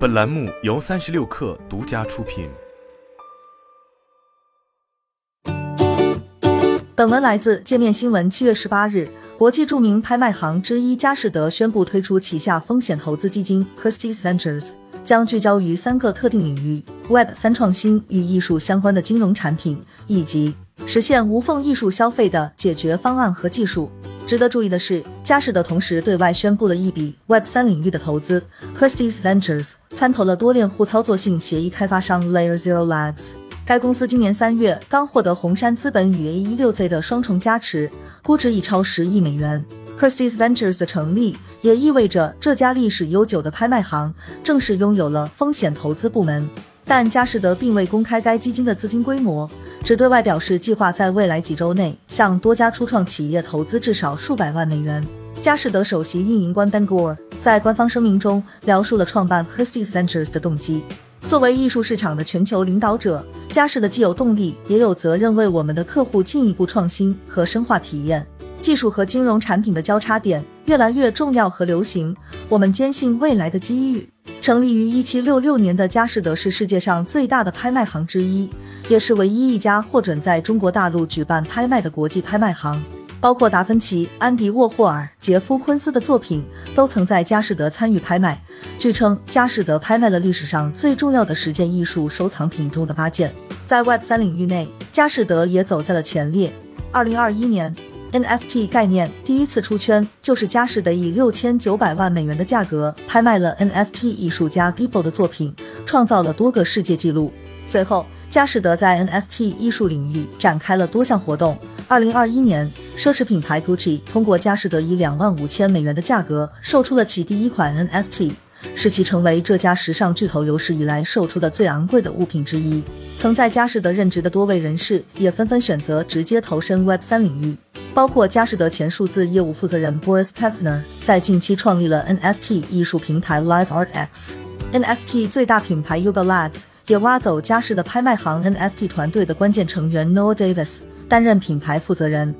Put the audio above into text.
本栏目由三十六氪独家出品。本文来自界面新闻。七月十八日，国际著名拍卖行之一佳士得宣布推出旗下风险投资基金 Christie's Ventures，将聚焦于三个特定领域：Web 三创新与艺术相关的金融产品，以及实现无缝艺术消费的解决方案和技术。值得注意的是，佳士得同时对外宣布了一笔 Web 三领域的投资，Christie's Ventures 参投了多链互操作性协议开发商 Layer Zero Labs。该公司今年三月刚获得红杉资本与 A 一六 Z 的双重加持，估值已超十亿美元。Christie's Ventures 的成立也意味着这家历史悠久的拍卖行正式拥有了风险投资部门。但佳士得并未公开该基金的资金规模，只对外表示计划在未来几周内向多家初创企业投资至少数百万美元。佳士得首席运营官 Ben Gore 在官方声明中描述了创办 Christie's Ventures 的动机。作为艺术市场的全球领导者，佳士得既有动力，也有责任为我们的客户进一步创新和深化体验。技术和金融产品的交叉点越来越重要和流行，我们坚信未来的机遇。成立于一七六六年的佳士得是世界上最大的拍卖行之一，也是唯一一家获准在中国大陆举办拍卖的国际拍卖行。包括达芬奇、安迪沃霍尔、杰夫昆斯的作品都曾在佳士得参与拍卖。据称，佳士得拍卖了历史上最重要的十件艺术收藏品中的八件。在 Web 三领域内，佳士得也走在了前列。二零二一年，NFT 概念第一次出圈，就是佳士得以六千九百万美元的价格拍卖了 NFT 艺术家 Bibo 的作品，创造了多个世界纪录。随后，佳士得在 NFT 艺术领域展开了多项活动。二零二一年。奢侈品牌 Gucci 通过佳士得以两万五千美元的价格售出了其第一款 NFT，使其成为这家时尚巨头有史以来售出的最昂贵的物品之一。曾在佳士得任职的多位人士也纷纷选择直接投身 Web 三领域，包括佳士得前数字业务负责人 Boris Pevsner 在近期创立了 NFT 艺术平台 Live Art X。NFT 最大品牌 Yuga Labs 也挖走佳士得拍卖行 NFT 团队的关键成员 Noah Davis 担任品牌负责人。